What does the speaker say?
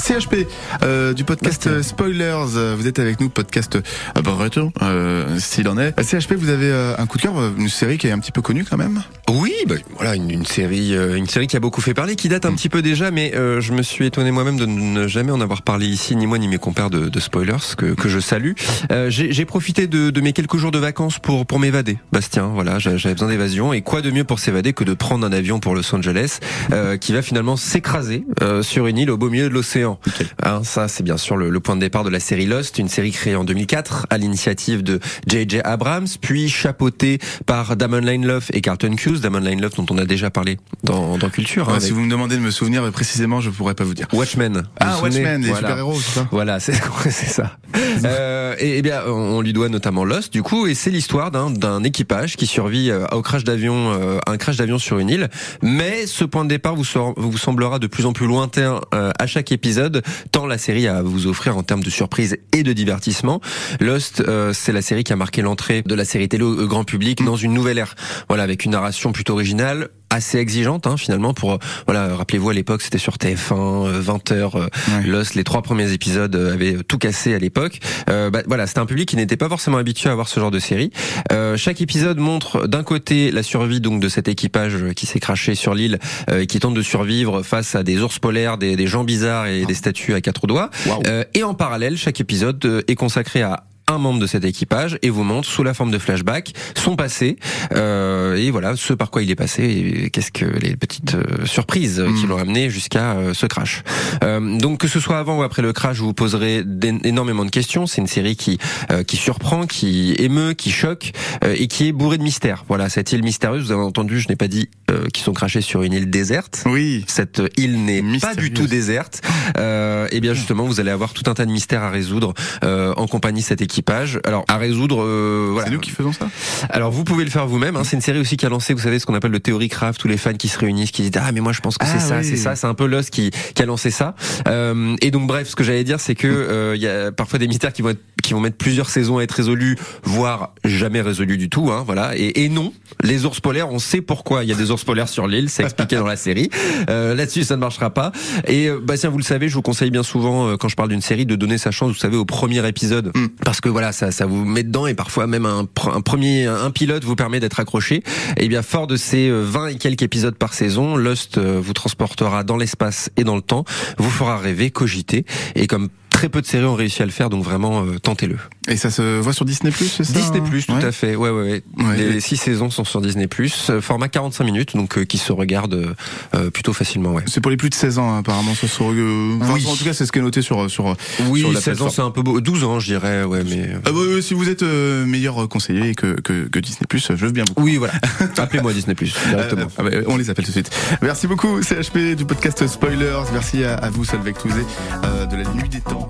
CHP euh, du podcast Spoilers. Vous êtes avec nous, podcast euh, bon retour, euh, s'il en est. CHP, vous avez un coup de cœur, une série qui est un petit peu connue quand même? Oui, bah, voilà une, une série, une série qui a beaucoup fait parler, qui date un petit peu déjà, mais je me suis étonné moi-même de ne jamais en avoir parlé ici, ni moi ni mes compères de, de Spoilers, que, que je salue. J'ai profité de, de mes quelques jours de vacances pour pour m'évader, Bastien. Voilà, j'a- j'avais besoin d'évasion, et quoi de mieux pour s'évader que de prendre un avion pour Los Angeles, qui va finalement s'écraser sur une île au beau milieu de l'océan. Hein, ça, c'est bien sûr le, le point de départ de la série Lost, une série créée en 2004 à l'initiative de J.J. Abrams, puis chapeautée par Damon Lindelof et Carlton Cuse. Damon Lindelof dont on a déjà parlé dans, dans Culture. hein, Ouais, si avec vous me demandez de me souvenir précisément, je pourrais pas vous dire. Watchmen. Ah, vous Watchmen, les Voilà. super-héros, c'est ça Voilà, c'est ça. Euh, et, et bien, on lui doit notamment Lost, du coup, et c'est l'histoire d'un équipage qui survit euh, au crash d'avion, euh, un crash d'avion sur une île. Mais ce point de départ vous, vous semblera de plus en plus lointain euh, à chaque épisode, tant la série à vous offrir en termes de surprise et de divertissement. Lost, euh, c'est la série qui a marqué l'entrée de la série télé au grand public dans une nouvelle ère. Voilà, avec une narration plutôt originale, assez exigeante hein, finalement pour euh, voilà rappelez-vous à l'époque c'était sur TF1 20h Ouais. Lost les trois premiers épisodes euh, avaient tout cassé à l'époque. Euh, bah, voilà c'était un public qui n'était pas forcément habitué à voir ce genre de série. Euh, chaque épisode montre d'un côté la survie donc de cet équipage qui s'est craché sur l'île euh, et qui tente de survivre face à des ours polaires des, des gens bizarres et des statues à quatre doigts. Euh, et en parallèle, chaque épisode euh, est consacré à un membre de cet équipage et vous montre sous la forme de flashback son passé euh, et voilà ce par quoi il est passé et qu'est-ce que les petites euh, surprises euh, qui l'ont amené jusqu'à euh, ce crash. Euh, donc que ce soit avant ou après le crash, vous poserai d'é- énormément de questions. C'est une série qui euh, qui surprend, qui émeut, qui choque euh, et qui est bourrée de mystères. Voilà cette île mystérieuse. Vous avez entendu, je n'ai pas dit qu'ils sont crachés sur une île déserte Oui. cette île n'est pas du tout déserte. Et bien justement, vous allez avoir tout un tas de mystères à résoudre en compagnie de cet équipage. Alors à résoudre, euh, voilà. C'est nous qui faisons ça Alors vous pouvez le faire vous-même. Hein. C'est une série aussi qui a lancé, vous savez, ce qu'on appelle le Theory Craft, tous les fans qui se réunissent, qui disent ah mais moi je pense que Ah, c'est ça, oui. c'est ça. C'est un peu Lost qui, qui a lancé ça. Euh, et donc bref, ce que j'allais dire, c'est que euh, il y a parfois des mystères qui vont être qui vont mettre plusieurs saisons à être résolus, voire jamais résolus du tout. Hein, voilà. Et, et non, les ours polaires, on sait pourquoi il y a des ours polaires sur l'île, c'est expliqué dans la série. Euh, Là-dessus, ça ne marchera pas. Et euh, Bastien, vous le savez, je vous conseille bien souvent euh, quand je parle d'une série de donner sa chance, vous savez, au premier épisode, Mm. parce que voilà, ça, ça vous met dedans et parfois même un, un premier, un pilote vous permet d'être accroché. Et bien, fort de ces euh, 20 et quelques épisodes par saison, Lost euh, vous transportera dans l'espace et dans le temps, vous fera rêver, cogiter, et comme très peu de séries ont réussi à le faire, donc vraiment euh, tentez-le. Et ça se voit sur Disney Plus, c'est ça Disney Plus, tout Ouais. à fait. Ouais, ouais, ouais. Les six saisons sont sur Disney Plus, format 45 minutes, donc euh, qui se regarde euh, euh, plutôt facilement, ouais. C'est pour les plus de 16 ans, hein, apparemment. Ça se... euh, enfin, Oui. En tout cas, c'est ce qui est noté sur. sur Oui, sur la 16 ans, c'est un peu beau. 12 ans, je dirais, ouais, mais. euh, Ah bah, euh, si vous êtes euh, meilleur conseiller que, que, que Disney Plus, je veux bien vous. Oui, voilà. Appelez-moi Disney Plus directement. Euh, ah bah, on les appelle tout de suite. Merci beaucoup CHP du podcast Spoilers. Merci à, à vous Solveig Touzé euh, de la Nuit des Temps,